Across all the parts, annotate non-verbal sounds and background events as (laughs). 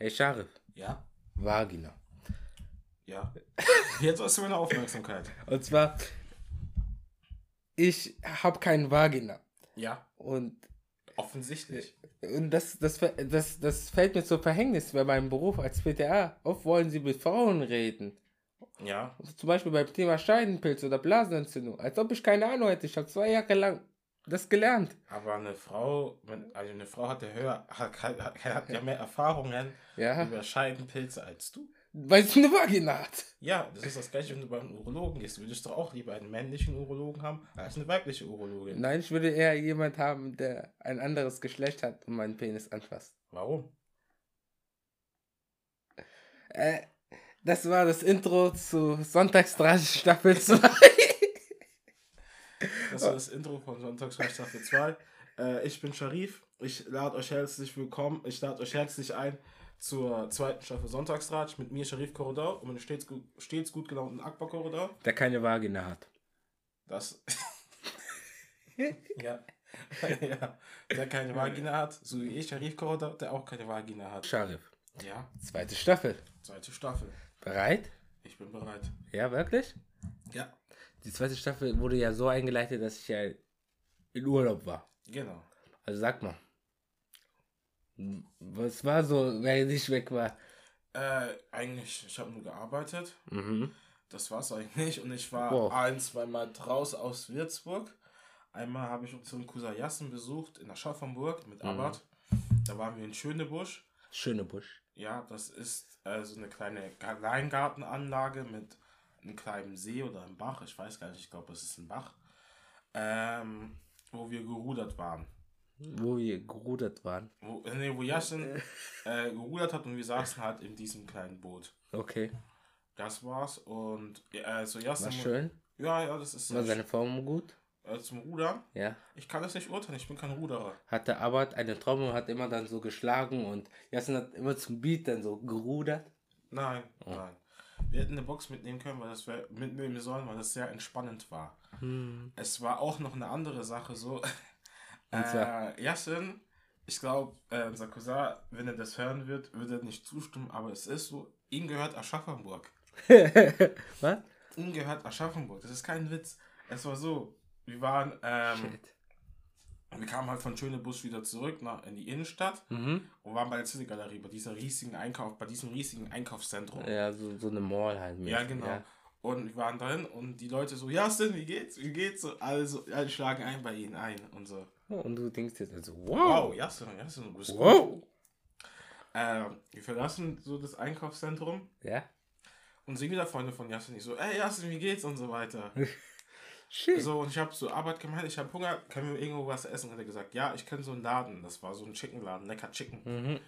Hey Sharif, Ja? Vagina. Ja. Jetzt hast du meine Aufmerksamkeit. Und zwar, ich habe kein Vagina. Ja. Und, Offensichtlich. und das, das, das, das fällt mir zur Verhängnis bei meinem Beruf als PTA. Oft wollen sie mit Frauen reden. Ja. Zum Beispiel beim Thema Scheidenpilz oder Blasenentzündung. Als ob ich keine Ahnung hätte. Ich habe zwei Jahre lang das gelernt. Aber eine Frau, also eine Frau hat ja höher, hat, hat, hat, ja mehr Erfahrungen Ja. über Scheidenpilze als du. Weil sie eine Vagina hat. Ja, das ist das gleiche, wenn du beim Urologen gehst. Würdest du auch lieber einen männlichen Urologen haben als eine weibliche Urologin. Nein, ich würde eher jemand haben, der ein anderes Geschlecht hat und meinen Penis anfasst. Warum? Äh, das war das Intro zu Sonntagsstraße Staffel 2. Das war das Intro von Sonntagsreich Staffel 2. Äh, ich bin Sharif. Ich lade euch herzlich willkommen. Ich lade euch herzlich ein zur zweiten Staffel Sonntagsratsch mit mir, Sharif Korridor, und meinem stets gut, stets gut gelaunten Akbar Korridor. der keine Vagina hat. Das. (laughs) ja. ja. Der keine Vagina hat, so wie ich, Sharif Korridor, der auch keine Vagina hat. Sharif. Ja, Zweite Staffel. zweite Staffel. Bereit? Ich bin bereit. Ja, wirklich? Ja, Die zweite Staffel wurde ja so eingeleitet, dass ich ja in Urlaub war. genau. Also sag mal. Was war so, während ich weg war? Äh, eigentlich, ich habe nur gearbeitet. Mhm. Das war's eigentlich. Und ich war Wow. ein, zweimal draus aus Würzburg. Einmal habe ich unseren Cousin Jassen besucht in Aschaffenburg mit Abbott. Da waren wir in Schönebusch. Schöne Busch. Ja, das ist äh, so eine kleine Kleingartenanlage mit einem kleinen See oder einem Bach. Ich weiß gar nicht, ich glaube, es ist ein Bach. Ähm, wo wir gerudert waren. Wo wir gerudert waren. Wo, äh, nee, wo Jassen äh, gerudert hat und wir saßen halt in diesem kleinen Boot. Okay. Das war's. Und äh, so Jassen. War schön. Ja, ja, das ist War seine Form gut? äh, zum Rudern. Ja. Ich kann das nicht urteilen, ich bin kein Ruderer. Hatte Abbott eine Trommel und hat immer dann so geschlagen und Jassen hat immer zum Beat dann so gerudert. Nein, Oh. nein. Wir hätten eine Box mitnehmen können, weil das wär, mitnehmen sollen, weil das sehr entspannend war. Hm. Es war auch noch eine andere Sache so. (laughs) Äh, Yassin, ich glaube, äh, unser Cousin, wenn er das hören wird, würde er nicht zustimmen, aber es ist so, ihm gehört Aschaffenburg. (laughs) Was? Ihm gehört Aschaffenburg. Das ist kein Witz. Es war so, wir waren, ähm, Shit. Wir kamen halt von Schönebusch wieder zurück nach, in die Innenstadt Mhm. und waren bei der City-Galerie, bei dieser riesigen Einkauf, bei diesem riesigen Einkaufszentrum. Ja, so, so eine Mall halt. Ja, mäßig, genau. Ja. Und wir waren drin und die Leute so, ja, Stin, wie geht's? Wie geht's? So, Also, alle schlagen ein bei ihnen ein und so. Und du denkst jetzt also, Wow, wow. ja, Stin, ja, Stin, du bist gut. Wow. Ähm, wir verlassen so das Einkaufszentrum Ja? und sehen wieder Freunde von Jasin, die so, ey Jasin, wie geht's und so weiter. (laughs) Shit. so, und ich habe zur Arbeit gemeint, ich habe Hunger, können wir irgendwo was essen? Hat er gesagt, ja, ich kenne so einen Laden, das war so ein Chickenladen, Lecker Chicken. Mhm.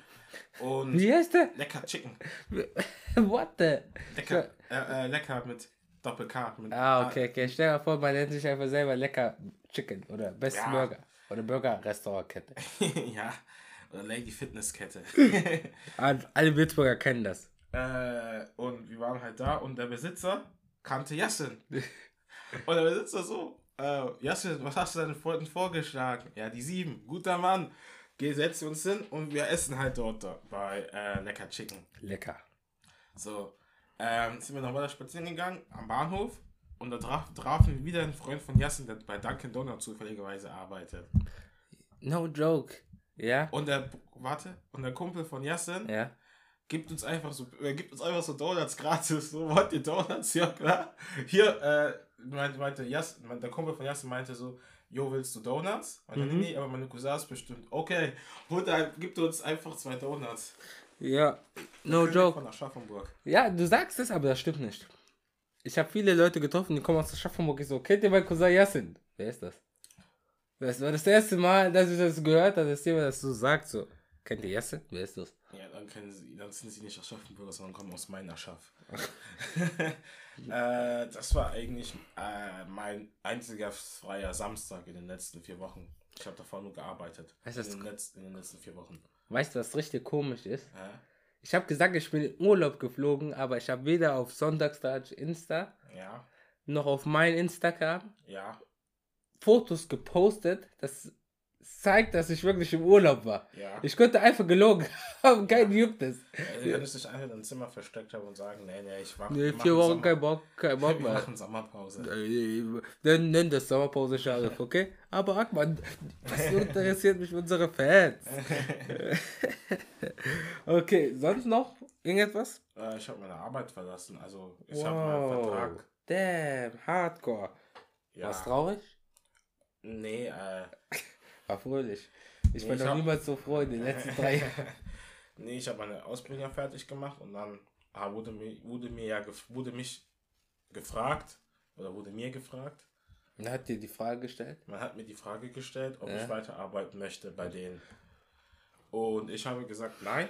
Und Wie heißt der? Lecker Chicken, (laughs) What the? lecker, äh, äh, lecker mit Doppel-K. Ah, okay, okay. Stell dir mal vor, man nennt sich einfach selber lecker Chicken oder Best Ja. Burger oder Burger-Restaurantkette. (laughs) ja, oder Lady Fitnesskette. (laughs) Alle Würzburger kennen das. Äh, und wir waren halt da und der Besitzer kannte Yassin. Und der Besitzer so, äh, Yassin, was hast du deinen Freunden vorgeschlagen? Ja, die sieben. Guter Mann. Geh, setz uns hin und wir essen halt dort bei äh, Lecker Chicken. Lecker. So, ähm, sind wir noch weiter spazieren gegangen am Bahnhof und da traf, trafen wir wieder einen Freund von Yassin, der bei Dunkin' Donuts zufälligerweise arbeitet. No joke. Ja? Und der, warte, und der Kumpel von Yassin Ja. gibt uns einfach so, er gibt uns einfach so Donuts gratis. So, wollt ihr Donuts? Ja, klar. Hier, äh, meinte, meinte Jas, der Kumpel von Jassen meinte so, Jo, willst du Donuts? Meinte, Mhm. nee, aber meine Cousins bestimmt. Okay, und dann gibt uns einfach zwei Donuts. Ja. No joke. Von Aschaffenburg. Ja, du sagst es, aber das stimmt nicht. Ich habe viele Leute getroffen, die kommen aus Aschaffenburg. Ich so, kennt ihr meinen Cousin Yassin? Wer ist das? Das war das erste Mal, dass ich das gehört habe, dass jemand das so sagt. So, kennt ihr Yassin? Wer ist das? Ja, dann kennen sie, dann sind sie nicht Aschaffenburger, sondern kommen aus meiner Schaff. (laughs) äh, das war eigentlich äh, mein einziger freier Samstag in den letzten vier Wochen. Ich habe davor nur gearbeitet. Weißt in, den letzten, in den letzten vier Wochen. Weißt du, was richtig komisch ist? Ja? Ich habe gesagt, ich bin in Urlaub geflogen, aber ich habe weder auf Sonntagstag Insta Ja, noch auf mein Instagram ja. Fotos gepostet, dass zeigt, dass ich wirklich im Urlaub war. Ja. Ich könnte einfach gelogen (laughs) haben, kein juckt es. Also, du könntest dich einfach in dein Zimmer versteckt haben und sagen, nee, nee, ich war Nee, vier Wochen kein Bock, kein Bock (laughs) Wir mehr. machen Sommerpause. Äh, Dann nenn das Sommerpause Scharif, (laughs) okay? Aber Akman, was interessiert mich unsere Fans? okay, sonst noch irgendetwas? Äh, ich habe meine Arbeit verlassen, also ich habe meinen Vertrag. Damn, Hardcore. Ja. Warst traurig? Nee, äh, War fröhlich. Ich Nee, war ich noch hab- niemals so froh in den letzten (laughs) drei Jahren. nee, ich habe meine Ausbildung fertig gemacht und dann ah, wurde mir, wurde mir ja gef wurde mich gefragt oder wurde mir gefragt. Und hat dir die Frage gestellt? Man hat mir die Frage gestellt, ob Ja. ich weiterarbeiten möchte bei denen. Und ich habe gesagt, nein.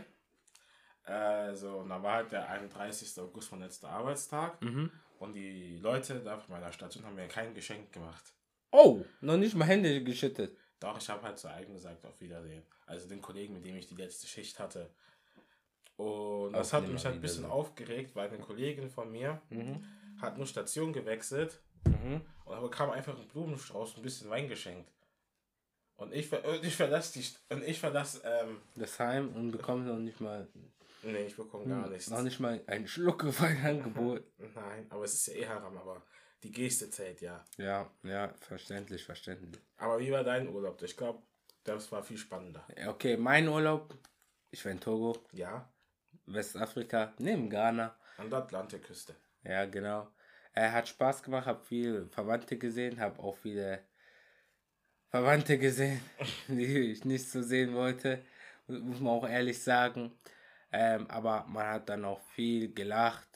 Also, und dann war halt der 31. August mein letzter Arbeitstag. Mhm. Und die Leute da von meiner Station haben mir kein Geschenk gemacht. Oh, noch nicht mal Hände geschüttet. Doch, ich habe halt zu eigen gesagt, auf Wiedersehen. Also den Kollegen, mit dem ich die letzte Schicht hatte. Und das hat mich halt ein bisschen aufgeregt, weil eine Kollegin von mir Mhm. hat nur Station gewechselt Mhm. und aber kam einfach ein Blumenstrauß und ein bisschen Wein geschenkt. Und ich, ver- ich verlasse die, und ich verlasse, ähm, Das Heim und bekommt noch nicht mal, nee, ich bekomme gar nichts. noch nicht mal einen Schluck (laughs) Wein angeboten. Nein, aber es ist ja eh haram, aber die Geste zählt ja. ja, ja, verständlich, verständlich. Aber wie war dein Urlaub? Ich glaube, das war viel spannender. Okay, mein Urlaub, ich war in Togo, Ja, Westafrika, neben Ghana. an der Atlantikküste. Ja, genau. Er hat Spaß gemacht, habe viel Verwandte gesehen, habe auch viele Verwandte gesehen, (laughs) die ich nicht so sehen wollte, muss man auch ehrlich sagen. Ähm, aber man hat dann auch viel gelacht.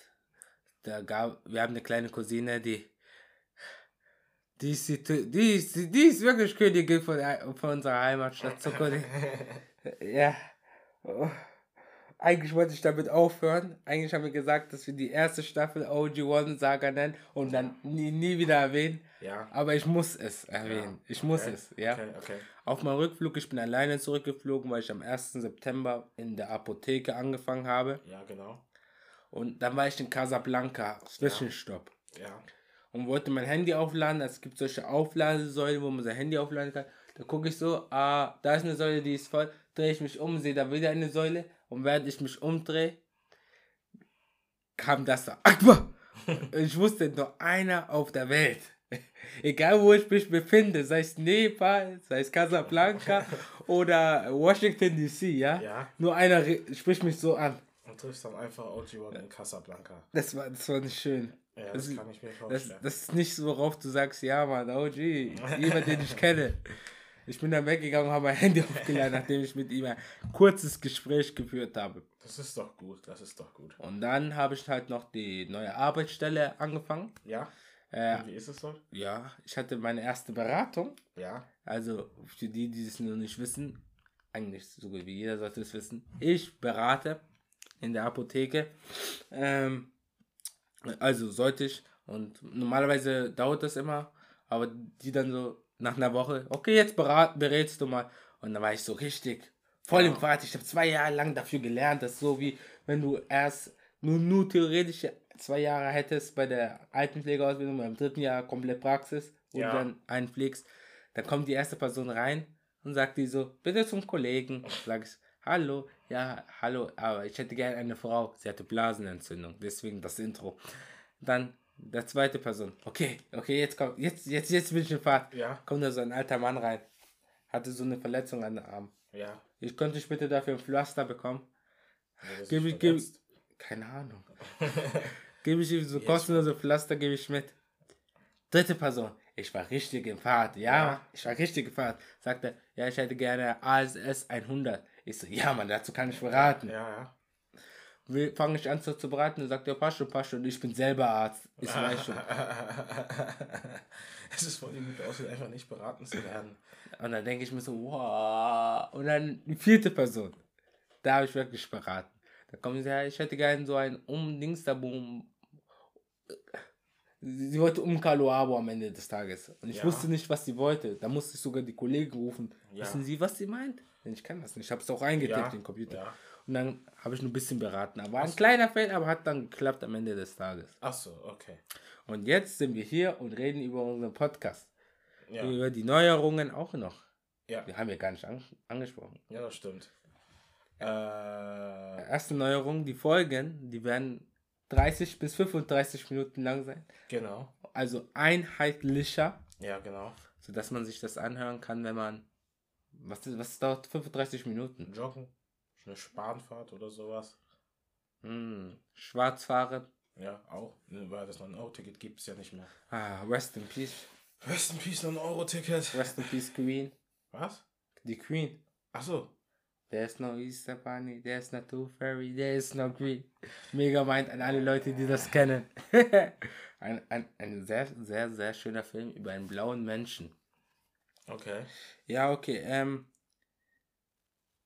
Da gab, wir haben eine kleine Cousine, die die ist, die, die ist, die ist wirklich Königin von, von unserer Heimatstadt Zuckerli. (laughs) ja. Oh. Eigentlich wollte ich damit aufhören. Eigentlich haben wir gesagt, dass wir die erste Staffel OG1 Saga nennen und dann nie, nie wieder erwähnen. Ja. Aber ich muss es erwähnen. Ich muss okay. es, ja. Okay, okay. Auf meinem Rückflug, ich bin alleine zurückgeflogen, weil ich am 1. September in der Apotheke angefangen habe. Ja, genau. Und dann war ich in Casablanca, Zwischenstopp. Ja. Und wollte mein Handy aufladen. Es gibt solche Aufladesäulen, wo man sein Handy aufladen kann. Da gucke ich so, ah, da ist eine Säule, die ist voll. Drehe ich mich um, sehe da wieder eine Säule. Und während ich mich umdrehe, kam das da. Akbar! ich wusste nur einer auf der Welt. (laughs) Egal wo ich mich befinde, sei es Nepal, sei es Casablanca (laughs) oder Washington DC, ja? Ja. Nur einer spricht mich so an. Und triffst dann einfach OG1 in Casablanca. Das war, das war nicht schön. Ja, Das das, ist- kann ich mir Das, vorstellen. das ist nicht so, worauf du sagst, ja, Mann, OG, jemand, den ich kenne. Ich bin dann weggegangen und habe mein Handy aufgeladen, nachdem ich mit ihm ein kurzes Gespräch geführt habe. Das ist doch gut, das ist doch gut. Und dann habe ich halt noch die neue Arbeitsstelle angefangen. Ja? Äh, wie ist es so? ja, ich hatte meine erste Beratung. Ja. Also für die, die es noch nicht wissen, eigentlich so gut wie jeder sollte es wissen. Ich berate in der Apotheke. Ähm, also sollte ich. Und normalerweise dauert das immer. Aber die dann so nach einer Woche, okay, jetzt berat, berätst du mal. Und dann war ich so richtig voll im. Fahrt. Ich habe zwei Jahre lang dafür gelernt. Das ist so wie wenn du erst nur, nur theoretisch zwei Jahre hättest bei der Altenpflegeausbildung, beim dritten Jahr komplett Praxis und Ja. dann einpflegst. Dann kommt die erste Person rein und sagt die so, bitte zum Kollegen. Sag ich, hallo, ja, hallo, aber ich hätte gerne eine Frau. Sie hatte Blasenentzündung, deswegen das Intro. Dann der zweite Person, okay, okay, jetzt kommt, jetzt, jetzt, jetzt bin ich in Fahrt. Ja. Kommt da so ein alter Mann rein, hatte so eine Verletzung an den Arm. Ja. Ich könnte ich bitte dafür ein Pflaster bekommen? Sich Gib ich, gib, verletzt? keine Ahnung. (laughs) Gebe ich ihm so Jetzt kostenlose Pflaster, gebe ich mit. Dritte Person, ich war richtig in Fahrt. Ja, Ja. Ich war richtig in Fahrt. Sagt er, ja, ich hätte gerne ASS 100. Ich so, ja, Mann, dazu kann ich beraten. Ja, ja. Fange ich an so zu beraten, dann sagt er, passt schon, passt schon. Ich bin selber Arzt. Ich weiß schon. (laughs) es ist voll gut aussieht, einfach nicht beraten zu werden. Und dann denke ich mir so, wow. Und dann die vierte Person. Da habe ich wirklich beraten. Da kommen sie, ja, ich hätte gerne so ein Umdings da boom. Sie wollte um Kaluabo am Ende des Tages. Und ich Ja. wusste nicht, was sie wollte. Da musste ich sogar die Kollegen rufen. Ja. Wissen Sie, was sie meint? Ich kann das nicht. Ich habe es auch eingetippt Ja. in den Computer. Ja. Und dann habe ich nur ein bisschen beraten. Aber Ach ein kleiner Fehler, aber hat dann geklappt am Ende des Tages. Ach so, okay. Und jetzt sind wir hier und reden über unseren Podcast. Ja. Über die Neuerungen auch noch. Ja. Wir haben ja gar nicht an angesprochen. Ja, das stimmt. Äh, Erste Neuerung, die Folgen, die werden 30 bis 35 Minuten lang sein. genau. Also einheitlicher, Ja, genau. sodass man sich das anhören kann, wenn man. Was, was dauert 35 Minuten? Joggen. Eine Spanfahrt oder sowas. Hm. Schwarz fahren. Ja, auch. Ne, Weil das noch ein Euro-Ticket gibt es ja nicht mehr. Ah, rest in peace. Rest in Peace, noch ein Euro-Ticket. Rest in peace, Queen. Was? Die Queen. Achso. There's no Easter Bunny, there's no Tooth Fairy, there's no Green. Mega meint an alle Leute, die das kennen. (laughs) ein, ein, ein sehr, sehr, sehr schöner Film über einen blauen Menschen. Okay. Ja, okay, ähm.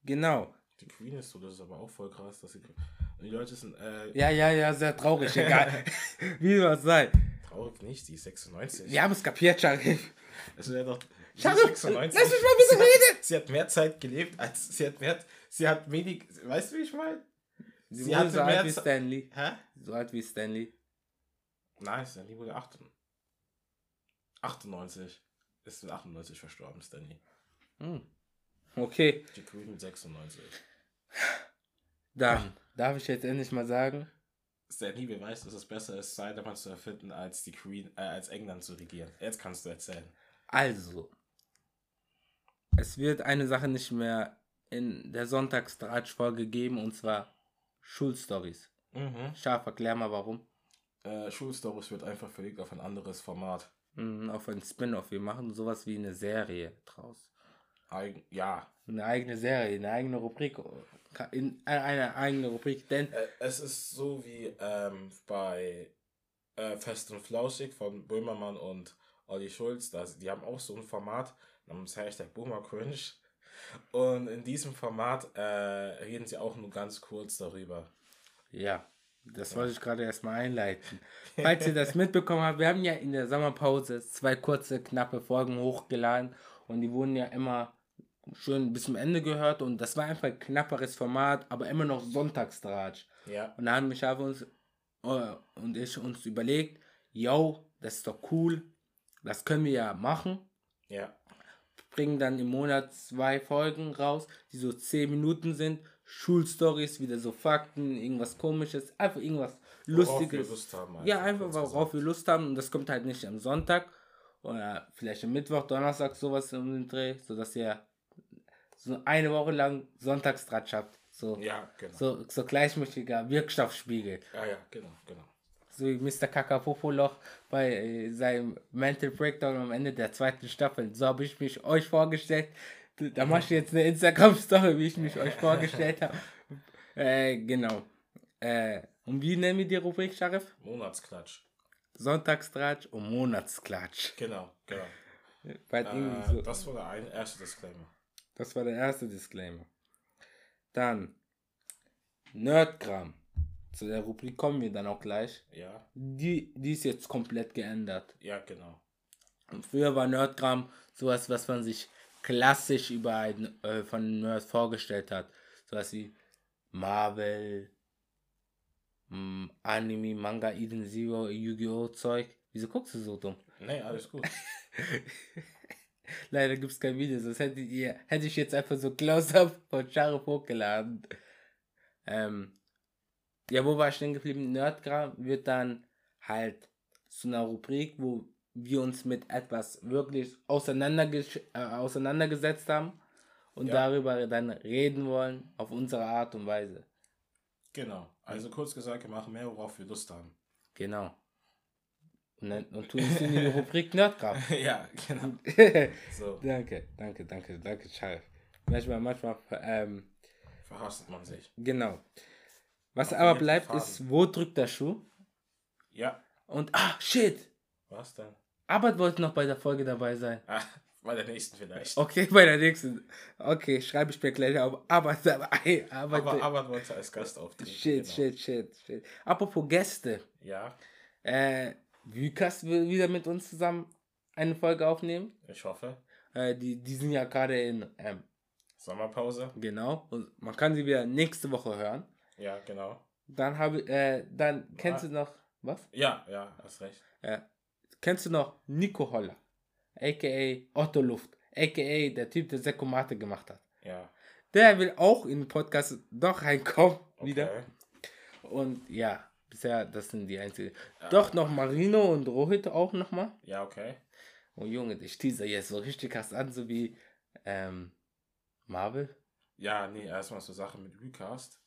Genau. Die Queen ist so, das ist aber auch voll krass, dass sie. Die Leute sind, äh, Ja, ja, ja, sehr traurig, egal. (laughs) Wie soll es sein? traurig nicht, die ist 96. Wir haben es kapiert, Sharif. Das wäre doch. ist lass mich mal bitte sie reden. Sie hat mehr Zeit gelebt, als sie hat mehr. Sie hat wenig. Weißt du, wie ich meine? Sie, Sie wurde hatte so alt wie Stanley. Hä? So alt wie Stanley. Nein, Stanley wurde 98. 98. Ist mit 98 verstorben, Stanley. Hm. Okay, Die Queen mit 96. dann darf ich jetzt endlich mal sagen. Stanley beweist, dass es besser ist, Cyberman zu erfinden, als die Queen, äh, als England zu regieren. Jetzt kannst du erzählen. Also, es wird eine Sache nicht mehr in der Sonntagstratsch-Folge geben, und zwar Schulstories. Mhm. Scharf, erklär mal warum. Äh, Schulstories wird einfach verlegt auf ein anderes Format. Mhm, auf ein Spin-off. Wir machen sowas wie eine Serie draus. Eigen ja. Eine eigene Serie, eine eigene Rubrik. In äh, eine eigene Rubrik, denn Äh, es ist so wie ähm, bei äh, Fest und Flauschig von Böhmermann und Olli Schulz. Das, die haben auch so ein Format namens Hashtag Boomer Cringe. Und in diesem Format äh, reden sie auch nur ganz kurz darüber. Ja, das wollte ich gerade erstmal einleiten. (laughs) Falls ihr das mitbekommen habt, wir haben ja in der Sommerpause zwei kurze, knappe Folgen hochgeladen und die wurden ja immer schön bis zum Ende gehört und das war einfach ein knapperes Format, aber immer noch Sonntagstratsch. Ja. Und da haben mich einfach uns äh, und ich uns überlegt, yo, das ist doch cool, das können wir ja machen. Ja. Bringen dann im Monat zwei Folgen raus, die so 10 Minuten sind. Schulstories, wieder so Fakten, irgendwas komisches, einfach irgendwas Lustiges. Lust haben, ja, einfach worauf wir Lust haben und das kommt halt nicht am Sonntag oder vielleicht am Mittwoch, Donnerstag sowas um den Dreh, sodass ihr so eine Woche lang Sonntagstratsch habt. So, Ja, genau. so, so gleichmäßiger Wirkstoffspiegel. Ja, ja, genau, genau. So wie Mr. Kakapopoloch bei äh, seinem Mental Breakdown am Ende der zweiten Staffel. So habe ich mich euch vorgestellt. Da mache ich jetzt eine Instagram-Story, wie ich mich euch vorgestellt habe. Äh, genau. Äh, und wie nennen wir die Rubrik, Sharif? Monatsklatsch. Sonntagstratsch und Monatsklatsch. Genau, genau. Äh, so, das war der ein, erste Disclaimer. das war der erste Disclaimer. Dann Nerdgram. Zu der Rubrik kommen wir dann auch gleich. Ja, Die, die ist jetzt komplett geändert. ja, genau. Und früher war Nerdgram sowas, was man sich klassisch über einen äh, von Nerds vorgestellt hat. Sowas wie Marvel, mh, Anime, Manga, Eden Zero, Yu-Gi-Oh! Zeug. Wieso guckst du so dumm? Nee, alles gut. (laughs) Leider gibt es kein Video, sonst hättet ihr, hätte ich jetzt einfach so Close-Up von Sharif hochgeladen. Ähm, ja, wo war ich denn geblieben? Nerdgram wird dann halt zu einer Rubrik, wo wir uns mit etwas wirklich auseinanderges äh, auseinandergesetzt haben und Ja. darüber dann reden wollen auf unsere Art und Weise. Genau. Also kurz gesagt, wir machen mehr, worauf wir Lust haben. Genau. Und, dann, und tun es in die Rubrik Nerdgram. (laughs) ja, genau. (laughs) So, danke, danke, danke, danke, Sharif. Manchmal, manchmal, ähm, verhasst man sich. Genau. Was aber bleibt, ist, wo drückt der Schuh? Ja, Und, ah, shit! was denn? Albert wollte noch bei der Folge dabei sein. Ah, bei der nächsten vielleicht. Okay, bei der nächsten. Okay, schreibe ich mir gleich auf. Albert dabei. Albert, Aber Arbeit wollte als Gast auftreten. shit, genau. shit, shit, shit. Apropos Gäste. Ja, Äh, Lukas will wieder mit uns zusammen eine Folge aufnehmen. ich hoffe. Äh, die, die sind ja gerade in, ähm, Sommerpause. genau. Und man kann sie wieder nächste Woche hören. Ja, genau. Dann habe äh, dann kennst Ah. du noch, was? Ja, ja, hast recht. Äh, kennst du noch Nico Holler? A.k.a. Otto Luft. a.k.a. der Typ, der Sekomate gemacht hat. Ja. Der will auch in den Podcast doch reinkommen Okay. wieder. Und ja, bisher, das sind die einzigen. Doch noch Marino und Rohit auch nochmal. Ja, okay. Oh Junge, ich teaser jetzt so richtig krass an, so wie ähm, Marvel. Ja, nee, erstmal so Sache mit Recast.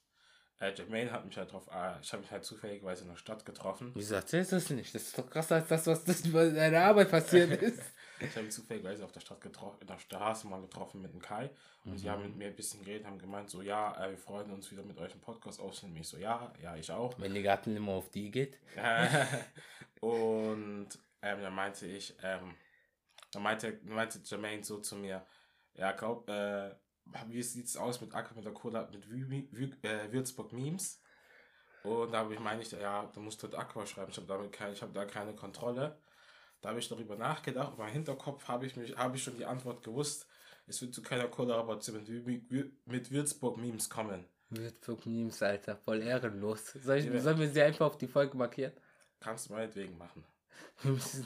Äh, Jermaine hat mich halt drauf, äh, ich habe mich halt zufälligerweise in der Stadt getroffen. Wieso erzählst du das nicht? Das ist doch krasser als das, was das bei deiner Arbeit passiert (laughs) ist. Ich habe mich zufälligerweise auf der Stadt getroffen, in der Straße mal getroffen mit dem Kai. Und die haben mit mir ein bisschen geredet, haben gemeint, so, ja, äh, wir freuen uns wieder mit euch einen Podcast aufzunehmen. Ich so, ja, ja, ich auch. Wenn die Garten immer auf die geht. (laughs) und ähm, dann meinte ich, ähm, dann meinte, meinte Jermaine so zu mir, ja, glaub, äh, wie sieht's aus mit Aqua mit der Cola mit Wü Wü äh, Würzburg Memes? Und da habe ich meine ich, ja, du musst dort Aqua schreiben. Ich habe damit kein, ich habe da keine Kontrolle. Da habe ich darüber nachgedacht. Und im Hinterkopf habe ich mich, habe ich schon die Antwort gewusst. Es wird zu keiner Kollaboration mit, Wü mit Würzburg Memes kommen. Würzburg Memes, Alter, voll ehrenlos. Soll ich, Ja. Sollen wir sie einfach auf die Folge markieren? Kannst du meinetwegen machen. Wir müssen.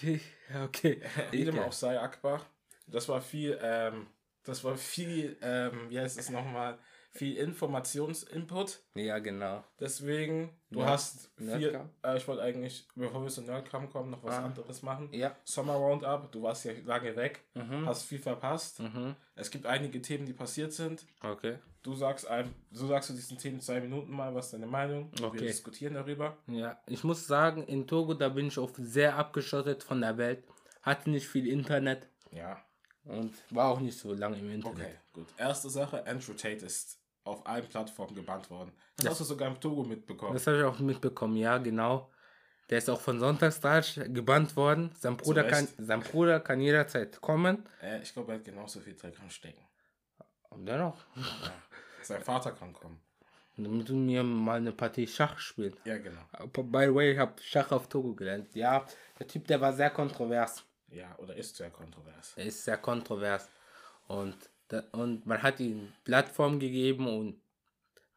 (laughs) ja, okay. Wie dem auch sei, Akbar. Das war viel, ähm, das war viel, ähm, wie heißt es nochmal, viel Informationsinput. Ja, genau. Deswegen, du Nerd- hast viel, äh, ich wollte eigentlich, bevor wir zu Nerdcam kommen, noch was Ah. anderes machen. Ja. Sommer Roundup, du warst ja lange weg, Mhm. hast viel verpasst. Mhm. Es gibt einige Themen, die passiert sind. Okay. Du sagst ein, so sagst du diesen Themen zwei Minuten mal, was ist deine Meinung? Okay. Wir diskutieren darüber. Ja, ich muss sagen, in Togo, da bin ich auch sehr abgeschottet von der Welt. Hatte nicht viel Internet Ja. Und war auch nicht so lange im Internet. Okay, gut. Erste Sache, Andrew Tate ist auf allen Plattformen gebannt worden. Das hast du sogar im Togo mitbekommen. Das habe ich auch mitbekommen, ja, genau. Der ist auch von Sonntagsstratsch gebannt worden. Sein Bruder, kann, sein Bruder kann jederzeit kommen. Äh, ich glaube, er hat genauso viel Dreck am Stecken. Und dennoch, Ja. Sein Vater kann kommen. damit du mir mal eine Partie Schach spielst. Ja, genau. By the way, ich habe Schach auf Togo gelernt. Ja, der Typ, der war sehr kontrovers. Ja, oder ist sehr kontrovers. Er ist sehr kontrovers. Und, da, und man hat ihm Plattform gegeben und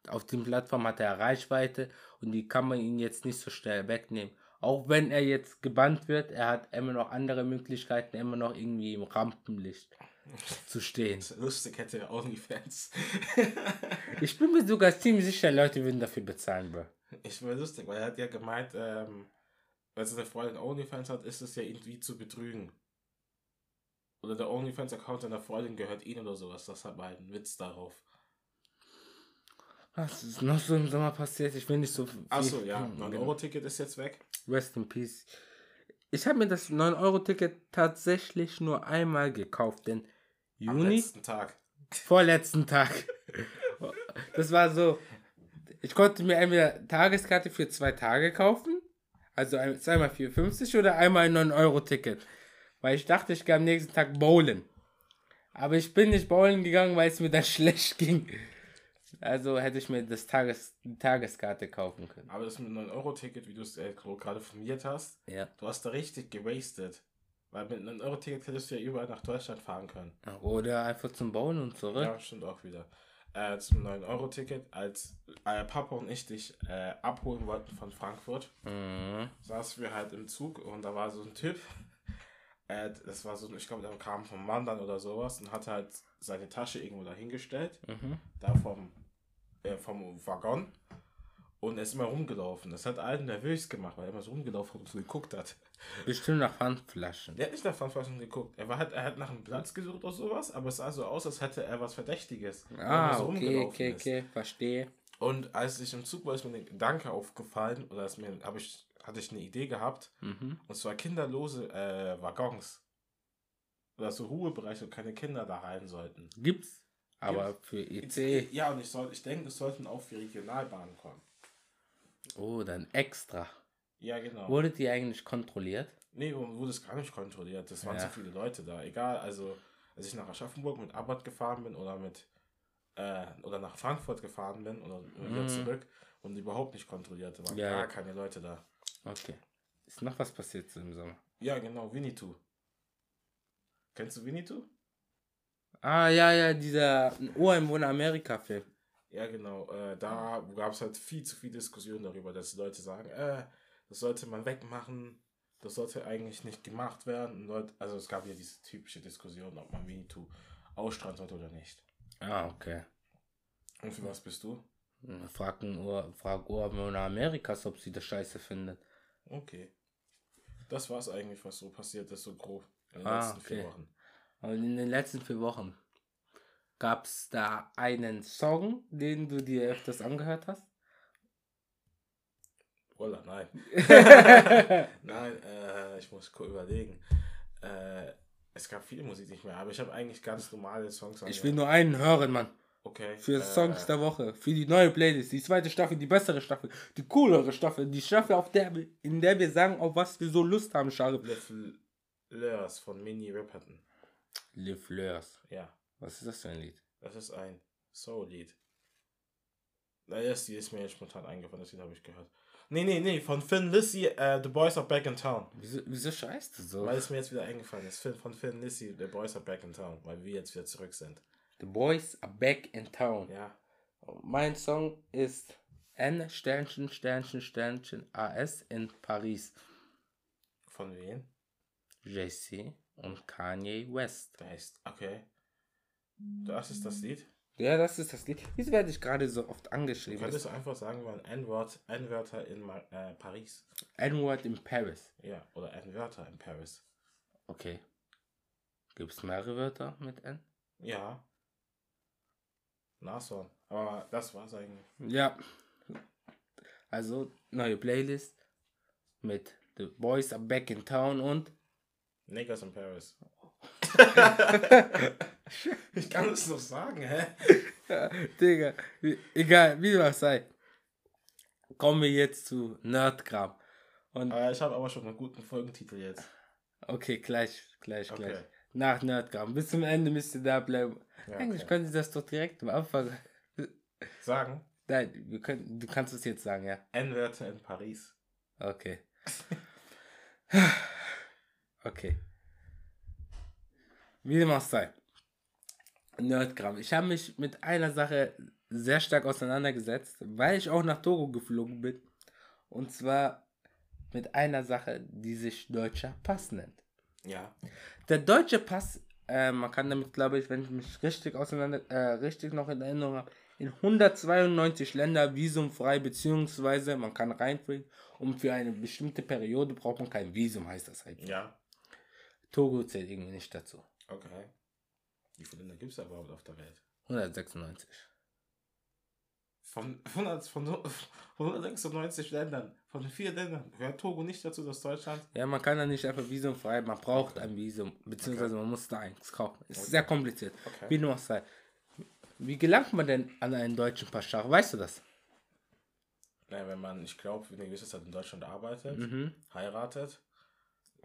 auf den Plattform hat er Reichweite und die kann man ihn jetzt nicht so schnell wegnehmen. Auch wenn er jetzt gebannt wird, er hat immer noch andere Möglichkeiten, immer noch irgendwie im Rampenlicht (laughs) zu stehen. Das ist lustig hätte er OnlyFans. (laughs) Ich bin mir sogar ziemlich sicher, Leute würden dafür bezahlen, Bro. ich war lustig, weil er hat ja gemeint, ähm, weil seine Freundin OnlyFans hat, ist es ja irgendwie zu betrügen. Oder der OnlyFans-Account seiner Freundin gehört ihm oder sowas. Das hat mal ein Witz darauf. Was ist noch so im Sommer passiert? Ich will nicht so. Achso, ja, Hm, 9-Euro-Ticket ist jetzt weg. Rest in Peace. Ich habe mir das 9-Euro-Ticket tatsächlich nur einmal gekauft, denn Am Juni, letzten Tag. vorletzten Tag. Das war so, ich konnte mir entweder Tageskarte für zwei Tage kaufen, also ein- zweimal 4,50 oder einmal ein 9-Euro-Ticket. Weil ich dachte, ich gehe am nächsten Tag bowlen. Aber ich bin nicht bowlen gegangen, weil es mir dann (laughs) schlecht ging. Also hätte ich mir das Tages, die Tageskarte kaufen können. Aber das mit 9-Euro-Ticket, wie du es äh, gerade formuliert hast, Ja. du hast da richtig gewastet. Weil mit einem Euro-Ticket hättest du ja überall nach Deutschland fahren können. Oder einfach zum Bowlen und zurück. Ja, stimmt auch wieder. Äh, zum 9-Euro-Ticket, als äh, Papa und ich dich äh, abholen wollten von Frankfurt, Mhm. saßen wir halt im Zug und da war so ein Typ. Äh, das war so, ich glaube, der kam vom Wandern oder sowas und hat halt seine Tasche irgendwo dahingestellt, Mhm. da vom, äh, vom Waggon. Und er ist immer rumgelaufen. Das hat allen nervös gemacht, weil er immer so rumgelaufen hat und so geguckt hat. Bestimmt nach Handflaschen. Der hat nicht nach Pfandflaschen geguckt. Er, war halt, er hat nach einem Platz gesucht oder sowas, aber es sah so aus, als hätte er was Verdächtiges. er Ah, so okay, rumgelaufen okay, ist. okay, verstehe. Und als ich im Zug war, ist mir der Gedanke aufgefallen, oder ist mir, hab ich, hatte ich eine Idee gehabt, Mhm. und zwar kinderlose äh, Waggons. Oder so Ruhebereiche, wo keine Kinder da rein sollten. Gibt's, aber für E EC. Ja, und ich, soll, ich denke, es sollten auch für Regionalbahnen kommen. Oh, dann extra. Ja, genau. Wurde die eigentlich kontrolliert? Nee, wurde es gar nicht kontrolliert. Das waren Ja. zu viele Leute da. Egal, also als ich nach Aschaffenburg mit Abbott gefahren bin oder mit äh, oder nach Frankfurt gefahren bin oder wieder Mhm. zurück und überhaupt nicht kontrolliert. Da waren Ja, gar ja. keine Leute da. Okay. Ist noch was passiert im Sommer? Ja, genau, Winnetou. Kennst du Winnetou? Ah, ja, ja, dieser Ureinwohner Amerika-Film. Ja, genau. Äh, da gab es halt viel zu viel Diskussion darüber, dass Leute sagen, äh, das sollte man wegmachen. das sollte eigentlich nicht gemacht werden. Und Leute, also es gab ja diese typische Diskussion, ob man MeToo ausstrahlen sollte oder nicht. Ah, okay. Und für was bist du? Frag, ein Ur, frag Ureinwohner Amerikas, ob sie das scheiße findet. Okay. Das war's eigentlich, was so passiert ist, so grob in den Ah, letzten vier okay. Wochen. Und in den letzten vier Wochen gab es da einen Song, den du dir öfters angehört hast? Voila, nein. (laughs) nein, äh, ich muss kurz überlegen. Äh, es gab viele Musik nicht mehr, aber ich habe eigentlich ganz normale Songs Ich will nur einen hören, Mann. Okay. Für äh, Songs der Woche. Für die neue Playlist. Die zweite Staffel, die bessere Staffel. Die coolere Staffel. Die Staffel, auf der, in der wir sagen, auf was wir so Lust haben, Scharif. Little Lurs von Minnie Ripperton. Live Lurs. Ja, Was ist das für ein Lied? das ist ein Soul-Lied. Na, das ist mir jetzt spontan eingefallen, das Lied habe ich gehört. Nee, nee, nee, von Finn Lissy, äh, The Boys Are Back in Town. Wieso, wieso scheißt du so? Weil es mir jetzt wieder eingefallen ist. Finn, von Finn Lissy, The Boys Are Back in Town. Weil wir jetzt wieder zurück sind. The boys are back in town. Ja. Mein Song ist N Sternchen Sternchen Sternchen AS in Paris. Von wem? JC und Kanye West. Da heißt, okay. Das ist das Lied. Ja, das ist das Lied. Wieso werde ich gerade so oft Du angeschrieben? könntest einfach sagen, mal ein N-Wort, N-Wörter in äh, Paris. N-Word in Paris. Ja, oder N-Wörter in Paris. Okay. Gibt es mehrere Wörter mit N? Ja. Nashorn. Aber das war's eigentlich. Ja. Also, neue Playlist mit The Boys are back in town und Niggas in Paris. (laughs) (laughs) (laughs) ich kann es noch sagen, hä? Digga, wie- egal, wie das sei. Kommen wir jetzt zu Nerdkram. Und Aber ich habe aber schon einen guten Folgentitel jetzt. okay, gleich, gleich, Okay. gleich. Nach Nerdkram. Bis zum Ende müsst ihr da bleiben. Ja, Eigentlich okay. können Sie das doch direkt am Anfang. (laughs) Sagen, Nein, wir können, du kannst es jetzt sagen, ja. N-Wörter in Paris. Okay. (laughs) Okay. Wie dem auch sei. Nerdkram. Ich habe mich mit einer Sache sehr stark auseinandergesetzt, weil ich auch nach Togo geflogen bin. Und zwar mit einer Sache, die sich deutscher Pass nennt. Ja. Der deutsche Pass, äh, man kann damit, glaube ich, wenn ich mich richtig auseinander, äh, richtig noch in Erinnerung habe, in 192 Länder visumfrei, beziehungsweise man kann reinfliegen und für eine bestimmte Periode braucht man kein Visum, heißt das halt. Ja. Togo zählt irgendwie nicht dazu. Okay. Wie viele Länder gibt es überhaupt auf der Welt? 196. Von, 100, von, von 196 Ländern, von vier Ländern, gehört Togo nicht dazu, dass Deutschland. Ja, man kann da nicht einfach visumfrei, man braucht ein Visum, beziehungsweise man muss da eins kaufen. Ist sehr kompliziert. Okay. Wie auch sei. Wie gelangt man denn an einen deutschen Pass? Schach? Weißt du das? Naja, wenn man, ich glaube, eine gewisse Zeit in Deutschland arbeitet, Mhm. heiratet,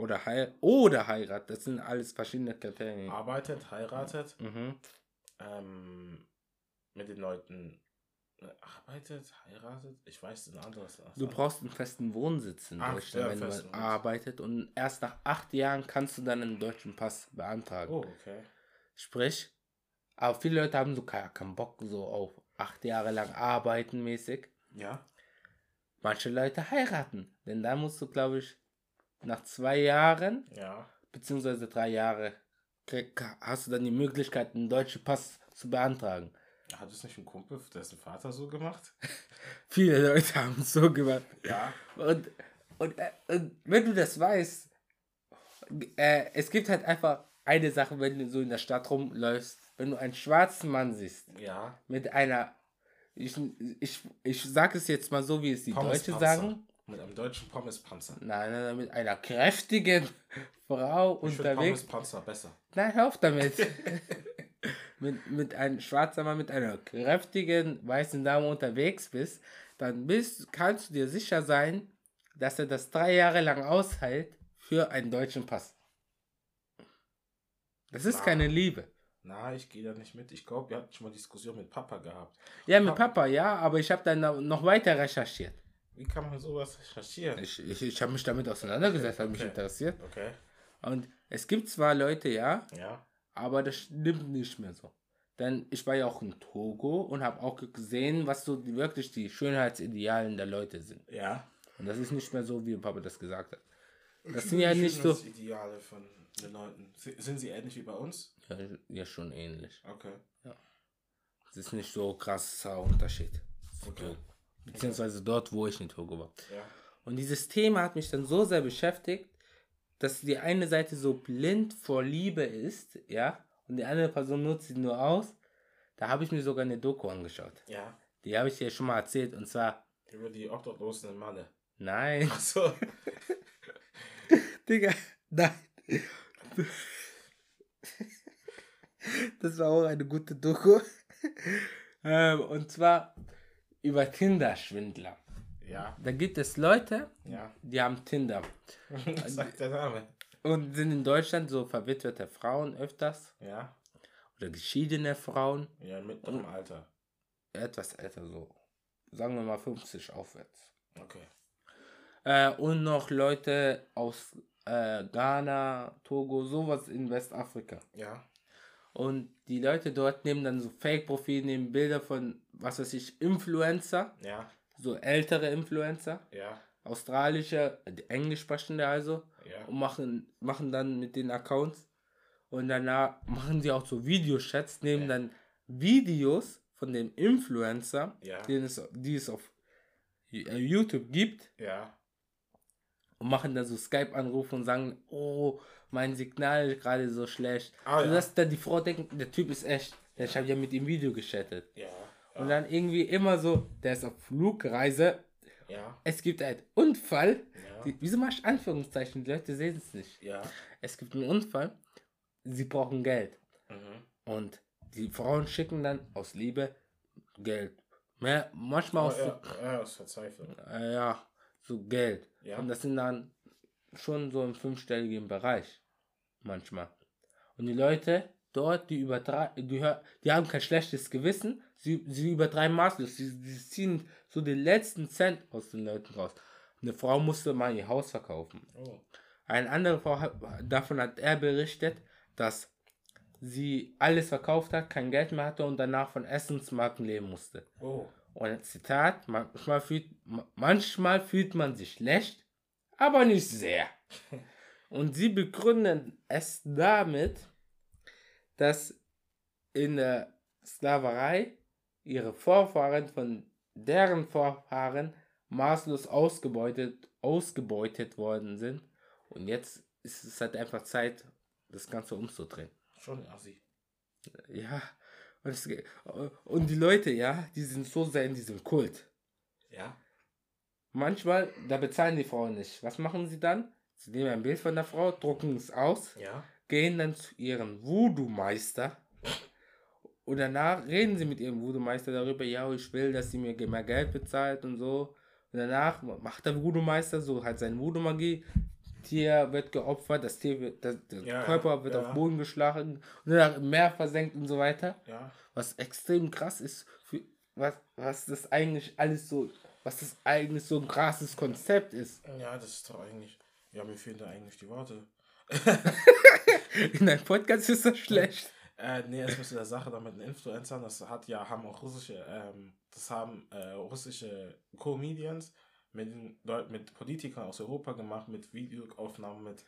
Oder, Hei oder Heirat, das sind alles verschiedene Kriterien. arbeitet, heiratet, Mhm. ähm, mit den Leuten äh, arbeitet, heiratet, ich weiß ein anderes. Du brauchst einen festen Wohnsitz in Ach, Deutschland, ja, wenn man Wohnsitz. arbeitet. Und erst nach acht Jahren kannst du dann einen deutschen Pass beantragen. Oh, okay. Sprich, aber viele Leute haben so keinen Bock so auf acht Jahre lang arbeiten mäßig. Ja. Manche Leute heiraten. Denn da musst du, glaube ich, nach zwei Jahren, Ja. beziehungsweise drei Jahre, hast du dann die Möglichkeit, einen deutschen Pass zu beantragen. Hat es nicht ein Kumpel, dessen Vater so gemacht? (laughs) Viele Leute haben es so gemacht. Ja. Und, und, äh, und wenn du das weißt, äh, es gibt halt einfach eine Sache, wenn du so in der Stadt rumläufst, wenn du einen schwarzen Mann siehst, Ja. mit einer, ich, ich, ich sag es jetzt mal so, wie es die Deutsche Pommespanzer. sagen, Mit einem deutschen Pommespanzer. nein, nein, nein, mit einer kräftigen Frau Ich unterwegs. Pommespanzer besser. Nein, hör auf damit. (laughs) mit, mit einem schwarzen Mann mit einer kräftigen weißen Dame unterwegs bist, dann bist, kannst du dir sicher sein, dass er das drei Jahre lang aushält für einen deutschen Pass. Das ist Na. keine Liebe. Na, ich gehe da nicht mit. Ich glaube, wir hatten schon mal Diskussion mit Papa gehabt. Ja, mit Papa- ja, aber ich habe dann noch weiter recherchiert. Wie kann man sowas recherchieren? Ich, ich, ich habe mich damit auseinandergesetzt, hat mich Okay. interessiert. Okay. Und es gibt zwar Leute, ja, Ja. aber das stimmt nicht mehr so. Denn ich war ja auch in Togo und habe auch gesehen, was so die, wirklich die Schönheitsidealen der Leute sind. Ja. Und das ist nicht mehr so, wie Papa das gesagt hat. Das sind ja nicht so. Ideale von den Leuten. Sind sie ähnlich wie bei uns? Ja, ja schon ähnlich. Okay. Es ist nicht so krasser Unterschied. Okay. So, beziehungsweise dort, wo ich in Togo war. Ja. Und dieses Thema hat mich dann so sehr beschäftigt, dass die eine Seite so blind vor Liebe ist, ja, und die andere Person nutzt sie nur aus. Da habe ich mir sogar eine Doku angeschaut. Ja. Die habe ich dir schon mal erzählt und zwar, Über die Obdachlosen in Malle. nein, Achso. (laughs) Digga, nein. Das war auch eine gute Doku. ähm, und zwar über Tinder-Schwindler. Ja. Da gibt es Leute, Ja. die haben Tinder (laughs) Was sagt der Name? und sind in Deutschland so verwitwete Frauen öfters Ja. oder geschiedene Frauen, Ja, mit im Alter. etwas älter so, sagen wir mal 50 aufwärts. Okay. Äh, und noch Leute aus äh, Ghana, Togo, sowas in Westafrika. Ja. Und die Leute dort nehmen dann so Fake-Profile, nehmen Bilder von, was weiß ich, Influencer, Ja. so ältere Influencer, Ja. australische, äh, englisch sprechende also, Ja. und machen, machen dann mit den Accounts und danach machen sie auch so Videochats, nehmen Ja. dann Videos von dem Influencer, Ja. den es, die es auf äh, YouTube gibt, Ja. und machen dann so Skype-Anrufe und sagen, oh, mein Signal ist gerade so schlecht. Ah, ja. Sodass dann die Frau denkt, der Typ ist echt. Ich habe ja mit ihm Video geschattet. Ja. Und dann irgendwie immer so, der ist auf Flugreise, Ja. es gibt einen Unfall. Ja. Die, wieso machst du Anführungszeichen? Die Leute sehen es nicht. Ja. Es gibt einen Unfall, sie brauchen Geld. Mhm. Und die Frauen schicken dann aus Liebe Geld. Mehr, manchmal Oh, auch ja. ja, aus Verzweiflung. ja, so Geld. Ja. Und das sind dann schon so im fünfstelligen Bereich. Manchmal. Und die Leute dort, die übertreiben, die, die haben kein schlechtes Gewissen, sie, sie übertreiben maßlos. Sie, sie ziehen so den letzten Cent aus den Leuten raus. Eine Frau musste mal ihr Haus verkaufen. Oh. Eine andere Frau, hat, davon hat er berichtet, dass sie alles verkauft hat, kein Geld mehr hatte und danach von Essensmarken leben musste. Oh. Und Zitat, manchmal fühlt, ma- manchmal fühlt man sich schlecht, aber nicht sehr. Und sie begründen es damit, dass in der Sklaverei ihre Vorfahren von deren Vorfahren maßlos ausgebeutet, ausgebeutet worden sind. Und jetzt ist es halt einfach Zeit, das Ganze umzudrehen. Schon assi. Ja, und, es, und die Leute, ja, die sind so sehr in diesem Kult. Ja. Manchmal, da bezahlen die Frauen nicht. Was machen sie dann? Sie nehmen ein Bild von der Frau, drucken es aus, Ja. gehen dann zu ihrem Voodoo-Meister und danach reden sie mit ihrem Voodoo-Meister darüber, ja, ich will, dass sie mir mehr Geld bezahlt und so. Und danach macht der Voodoo-Meister so halt seine Voodoo-Magie. Tier wird geopfert, das Tier wird, das, der Ja, Körper wird ja. auf Boden geschlagen und danach im Meer versenkt und so weiter. Ja. Was extrem krass ist, für, was, was das eigentlich alles so, was das eigentlich so ein krasses Konzept ist. Ja, das ist doch eigentlich. Ja, mir fehlen da eigentlich die Worte. (laughs) In einem Podcast ist das schlecht. Äh, nee, es müsste der Sache da mit den Influencern, das hat ja, haben auch russische, ähm, das haben äh, russische Comedians mit, Leuten, mit Politikern aus Europa gemacht, mit Videoaufnahmen mit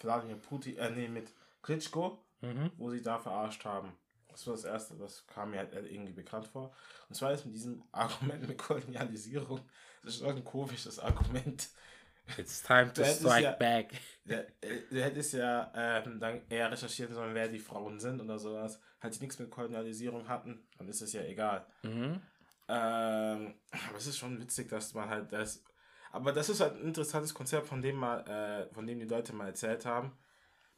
Wladimir Putin, äh, nee, mit Klitschko, Mhm. wo sie da verarscht haben. Das war das erste, das kam mir halt irgendwie bekannt vor. Und zwar ist mit diesem (laughs) Argument mit Kolonialisierung, das ist doch ein komisches Argument. It's time to Du strike ja- back. Der, äh, du hättest ja ähm, dann eher recherchieren sollen, wer die Frauen sind oder sowas. Halt die nichts mit Kolonialisierung hatten, dann ist es ja egal. Mhm. Ähm, aber es ist schon witzig, dass man halt das. Aber das ist halt ein interessantes Konzept, von dem mal, äh, von dem die Leute mal erzählt haben.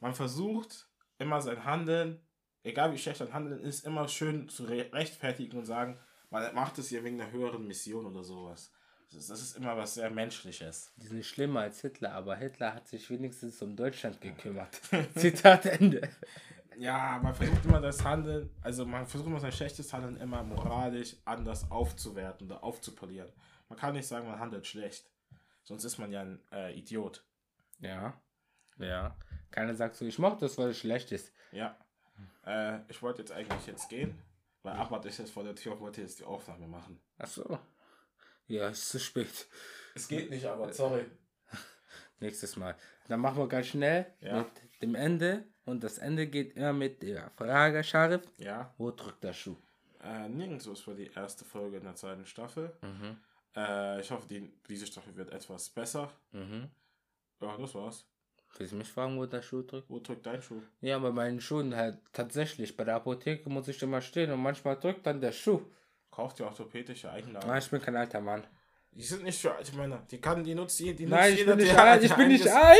Man versucht immer sein Handeln, egal wie schlecht ein Handeln ist, immer schön zu re rechtfertigen und sagen, man macht es ja wegen einer höheren Mission oder sowas. Das ist, das ist immer was sehr Menschliches. Die sind schlimmer als Hitler, aber Hitler hat sich wenigstens um Deutschland gekümmert. (laughs) Zitat Ende. Ja, man versucht immer das Handeln, also man versucht immer sein schlechtes Handeln immer moralisch anders aufzuwerten oder aufzupolieren. Man kann nicht sagen, man handelt schlecht. Sonst ist man ja ein äh, Idiot. Ja. Ja. Keiner sagt so, ich mach das, weil es schlecht ist. Ja. Äh, ich wollte jetzt eigentlich jetzt gehen, weil Ahmad ist jetzt vor der Tür und wollte jetzt die Aufnahme machen. Ach so. Ja, ist zu spät. Es geht nicht, aber sorry. (laughs) Nächstes Mal. Dann machen wir ganz schnell Ja. mit dem Ende. Und das Ende geht immer mit der Frage, Scharif. Ja. Wo drückt der Schuh? Äh, nirgendwo ist für die erste Folge in der zweiten Staffel. Mhm. Äh, ich hoffe, die, diese Staffel wird etwas besser. Mhm. Ja, das war's. Willst du mich fragen, wo der Schuh drückt? Wo drückt dein Schuh? Ja, bei meinen Schuhen halt tatsächlich. Bei der Apotheke muss ich immer stehen und manchmal drückt dann der Schuh. Kauft ihr orthopädische Einlagen? Ah, ich bin kein alter Mann. Die sind nicht für alte Männer. Die kann, die nutzt, die, die Nein, nutzt ich jeder, bin nicht alt. Ich bin nicht alt.